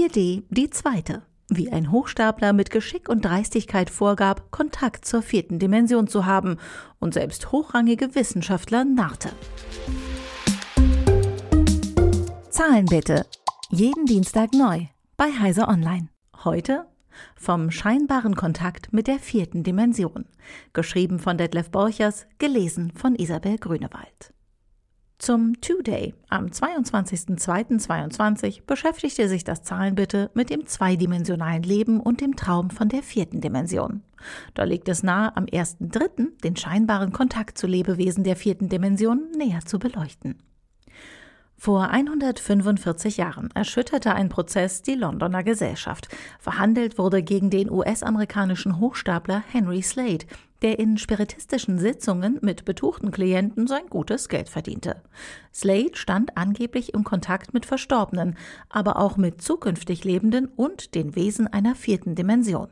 4D die zweite. Wie ein Hochstapler mit Geschick und Dreistigkeit vorgab, Kontakt zur vierten Dimension zu haben und selbst hochrangige Wissenschaftler narrte. Zahlen bitte. Jeden Dienstag neu bei Heiser Online. Heute vom scheinbaren Kontakt mit der vierten Dimension. Geschrieben von Detlef Borchers, gelesen von Isabel Grünewald. Zum Two-Day am 22.02.22 beschäftigte sich das Zahlenbitte mit dem zweidimensionalen Leben und dem Traum von der vierten Dimension. Da liegt es nahe, am 1.03. den scheinbaren Kontakt zu Lebewesen der vierten Dimension näher zu beleuchten. Vor 145 Jahren erschütterte ein Prozess die Londoner Gesellschaft. Verhandelt wurde gegen den US-amerikanischen Hochstapler Henry Slade, der in spiritistischen Sitzungen mit betuchten Klienten sein gutes Geld verdiente. Slade stand angeblich im Kontakt mit Verstorbenen, aber auch mit zukünftig Lebenden und den Wesen einer vierten Dimension.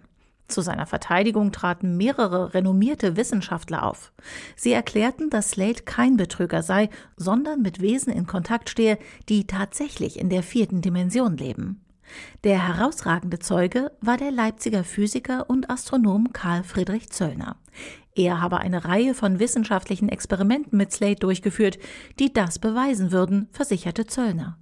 Zu seiner Verteidigung traten mehrere renommierte Wissenschaftler auf. Sie erklärten, dass Slade kein Betrüger sei, sondern mit Wesen in Kontakt stehe, die tatsächlich in der vierten Dimension leben. Der herausragende Zeuge war der Leipziger Physiker und Astronom Karl Friedrich Zöllner. Er habe eine Reihe von wissenschaftlichen Experimenten mit Slade durchgeführt, die das beweisen würden, versicherte Zöllner.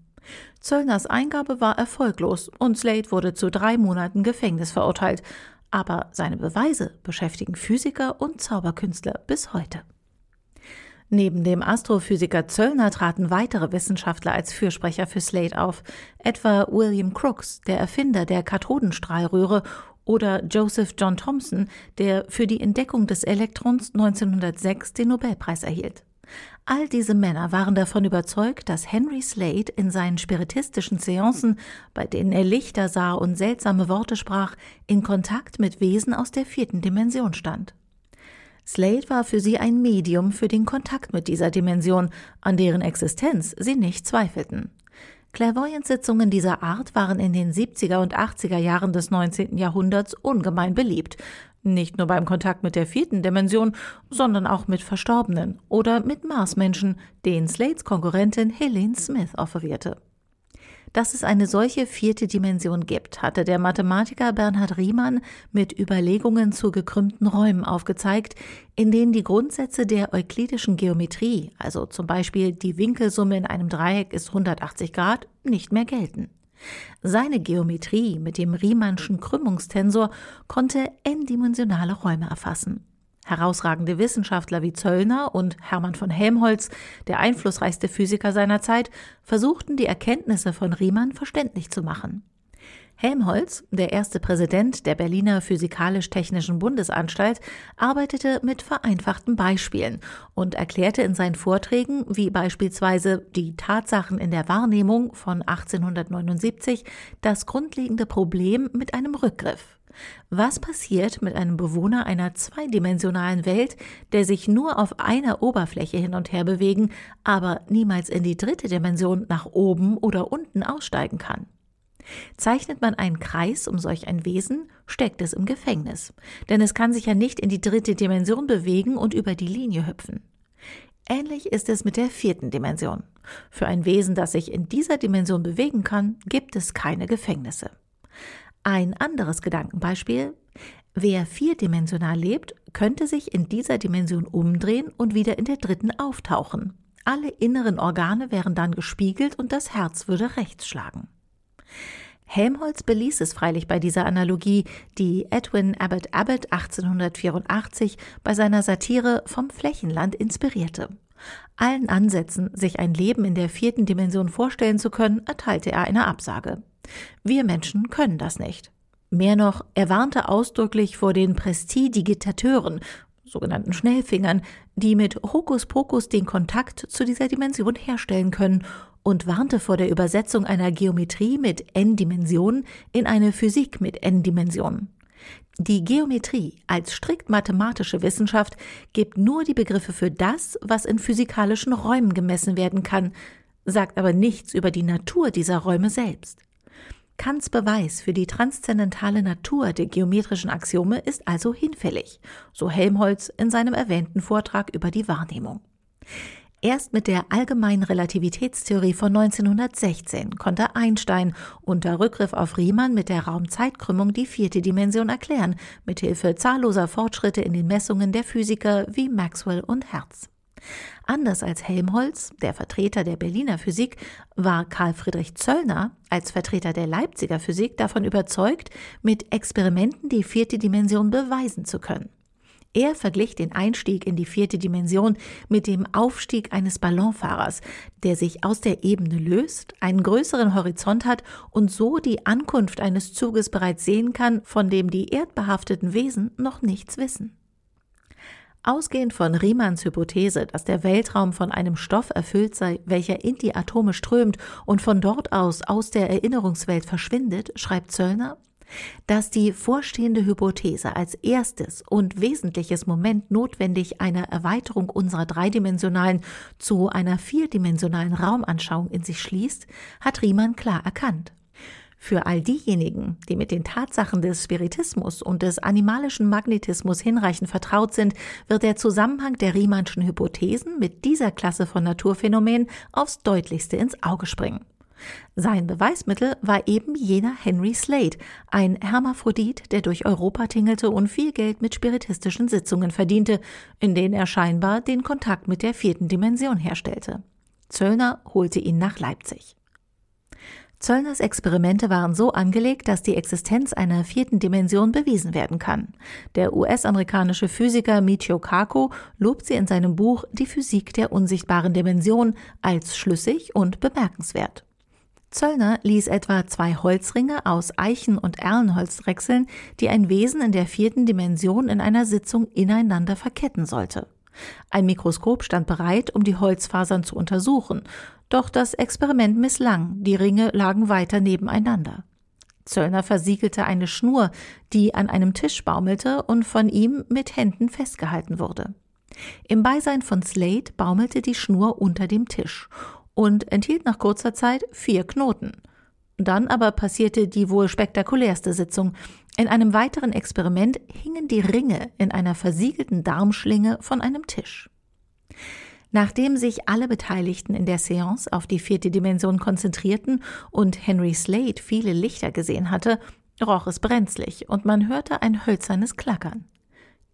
Zöllners Eingabe war erfolglos und Slade wurde zu drei Monaten Gefängnis verurteilt, aber seine Beweise beschäftigen Physiker und Zauberkünstler bis heute. Neben dem Astrophysiker Zöllner traten weitere Wissenschaftler als Fürsprecher für Slade auf, etwa William Crookes, der Erfinder der Kathodenstrahlröhre, oder Joseph John Thomson, der für die Entdeckung des Elektrons 1906 den Nobelpreis erhielt. All diese Männer waren davon überzeugt, dass Henry Slade in seinen spiritistischen Seancen, bei denen er Lichter sah und seltsame Worte sprach, in Kontakt mit Wesen aus der vierten Dimension stand. Slade war für sie ein Medium für den Kontakt mit dieser Dimension, an deren Existenz sie nicht zweifelten. Clairvoyance-Sitzungen dieser Art waren in den 70er und 80er Jahren des 19. Jahrhunderts ungemein beliebt, nicht nur beim Kontakt mit der vierten Dimension, sondern auch mit Verstorbenen oder mit Marsmenschen, den Slates Konkurrentin Helene Smith offerierte. Dass es eine solche vierte Dimension gibt, hatte der Mathematiker Bernhard Riemann mit Überlegungen zu gekrümmten Räumen aufgezeigt, in denen die Grundsätze der euklidischen Geometrie, also zum Beispiel die Winkelsumme in einem Dreieck ist 180 Grad, nicht mehr gelten. Seine Geometrie mit dem Riemannschen Krümmungstensor konnte n-dimensionale Räume erfassen. Herausragende Wissenschaftler wie Zöllner und Hermann von Helmholtz, der einflussreichste Physiker seiner Zeit, versuchten die Erkenntnisse von Riemann verständlich zu machen. Helmholtz, der erste Präsident der Berliner Physikalisch-Technischen Bundesanstalt, arbeitete mit vereinfachten Beispielen und erklärte in seinen Vorträgen, wie beispielsweise die Tatsachen in der Wahrnehmung von 1879, das grundlegende Problem mit einem Rückgriff. Was passiert mit einem Bewohner einer zweidimensionalen Welt, der sich nur auf einer Oberfläche hin und her bewegen, aber niemals in die dritte Dimension nach oben oder unten aussteigen kann? Zeichnet man einen Kreis um solch ein Wesen, steckt es im Gefängnis, denn es kann sich ja nicht in die dritte Dimension bewegen und über die Linie hüpfen. Ähnlich ist es mit der vierten Dimension. Für ein Wesen, das sich in dieser Dimension bewegen kann, gibt es keine Gefängnisse. Ein anderes Gedankenbeispiel. Wer vierdimensional lebt, könnte sich in dieser Dimension umdrehen und wieder in der dritten auftauchen. Alle inneren Organe wären dann gespiegelt und das Herz würde rechts schlagen. Helmholtz beließ es freilich bei dieser Analogie, die Edwin Abbott Abbott 1884 bei seiner Satire vom Flächenland inspirierte. Allen Ansätzen, sich ein Leben in der vierten Dimension vorstellen zu können, erteilte er eine Absage. Wir Menschen können das nicht. Mehr noch, er warnte ausdrücklich vor den Prestidigitateuren, sogenannten Schnellfingern, die mit Hokuspokus den Kontakt zu dieser Dimension herstellen können und warnte vor der Übersetzung einer Geometrie mit n-Dimensionen in eine Physik mit n-Dimensionen. Die Geometrie als strikt mathematische Wissenschaft gibt nur die Begriffe für das, was in physikalischen Räumen gemessen werden kann, sagt aber nichts über die Natur dieser Räume selbst. Kants Beweis für die transzendentale Natur der geometrischen Axiome ist also hinfällig, so Helmholtz in seinem erwähnten Vortrag über die Wahrnehmung. Erst mit der allgemeinen Relativitätstheorie von 1916 konnte Einstein unter Rückgriff auf Riemann mit der Raumzeitkrümmung die vierte Dimension erklären, mithilfe zahlloser Fortschritte in den Messungen der Physiker wie Maxwell und Hertz. Anders als Helmholtz, der Vertreter der Berliner Physik, war Karl Friedrich Zöllner als Vertreter der Leipziger Physik davon überzeugt, mit Experimenten die vierte Dimension beweisen zu können. Er verglich den Einstieg in die vierte Dimension mit dem Aufstieg eines Ballonfahrers, der sich aus der Ebene löst, einen größeren Horizont hat und so die Ankunft eines Zuges bereits sehen kann, von dem die erdbehafteten Wesen noch nichts wissen. Ausgehend von Riemanns Hypothese, dass der Weltraum von einem Stoff erfüllt sei, welcher in die Atome strömt und von dort aus aus der Erinnerungswelt verschwindet, schreibt Zöllner, dass die vorstehende Hypothese als erstes und wesentliches Moment notwendig einer Erweiterung unserer dreidimensionalen zu einer vierdimensionalen Raumanschauung in sich schließt, hat Riemann klar erkannt. Für all diejenigen, die mit den Tatsachen des Spiritismus und des animalischen Magnetismus hinreichend vertraut sind, wird der Zusammenhang der Riemannschen Hypothesen mit dieser Klasse von Naturphänomenen aufs deutlichste ins Auge springen. Sein Beweismittel war eben jener Henry Slade, ein Hermaphrodit, der durch Europa tingelte und viel Geld mit spiritistischen Sitzungen verdiente, in denen er scheinbar den Kontakt mit der vierten Dimension herstellte. Zöllner holte ihn nach Leipzig. Zöllners Experimente waren so angelegt, dass die Existenz einer vierten Dimension bewiesen werden kann. Der US-amerikanische Physiker Michio Kaku lobt sie in seinem Buch Die Physik der unsichtbaren Dimension als schlüssig und bemerkenswert. Zöllner ließ etwa zwei Holzringe aus Eichen- und Erlenholz drechseln, die ein Wesen in der vierten Dimension in einer Sitzung ineinander verketten sollte. Ein Mikroskop stand bereit, um die Holzfasern zu untersuchen, doch das Experiment misslang, die Ringe lagen weiter nebeneinander. Zöllner versiegelte eine Schnur, die an einem Tisch baumelte und von ihm mit Händen festgehalten wurde. Im Beisein von Slade baumelte die Schnur unter dem Tisch und enthielt nach kurzer Zeit vier Knoten. Dann aber passierte die wohl spektakulärste Sitzung. In einem weiteren Experiment hingen die Ringe in einer versiegelten Darmschlinge von einem Tisch. Nachdem sich alle Beteiligten in der Seance auf die vierte Dimension konzentrierten und Henry Slade viele Lichter gesehen hatte, roch es brenzlig und man hörte ein hölzernes Klackern.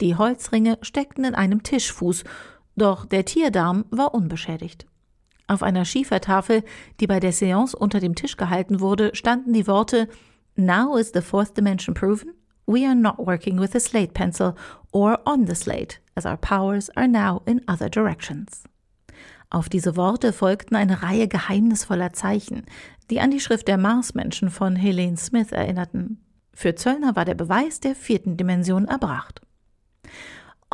Die Holzringe steckten in einem Tischfuß, doch der Tierdarm war unbeschädigt. Auf einer Schiefertafel, die bei der Seance unter dem Tisch gehalten wurde, standen die Worte Now is the fourth dimension proven. We are not working with a slate pencil or on the slate, as our powers are now in other directions. Auf diese Worte folgten eine Reihe geheimnisvoller Zeichen, die an die Schrift der Marsmenschen von Helene Smith erinnerten. Für Zöllner war der Beweis der vierten Dimension erbracht.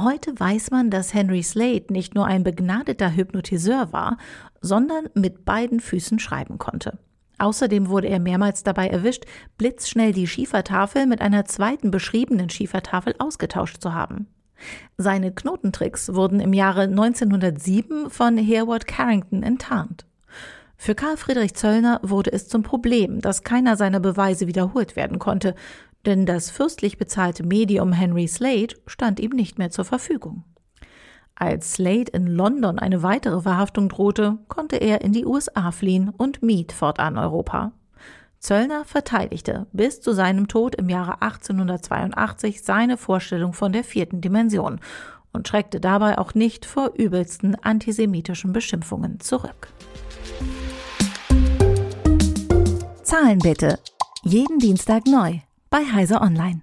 Heute weiß man, dass Henry Slade nicht nur ein begnadeter Hypnotiseur war, sondern mit beiden Füßen schreiben konnte. Außerdem wurde er mehrmals dabei erwischt, blitzschnell die Schiefertafel mit einer zweiten beschriebenen Schiefertafel ausgetauscht zu haben. Seine Knotentricks wurden im Jahre 1907 von Hereward Carrington enttarnt. Für Karl Friedrich Zöllner wurde es zum Problem, dass keiner seiner Beweise wiederholt werden konnte, denn das fürstlich bezahlte Medium Henry Slade stand ihm nicht mehr zur Verfügung. Als Slade in London eine weitere Verhaftung drohte, konnte er in die USA fliehen und mied fortan Europa. Zöllner verteidigte bis zu seinem Tod im Jahre 1882 seine Vorstellung von der vierten Dimension und schreckte dabei auch nicht vor übelsten antisemitischen Beschimpfungen zurück. Zahlen bitte. Jeden Dienstag neu bei Heise Online.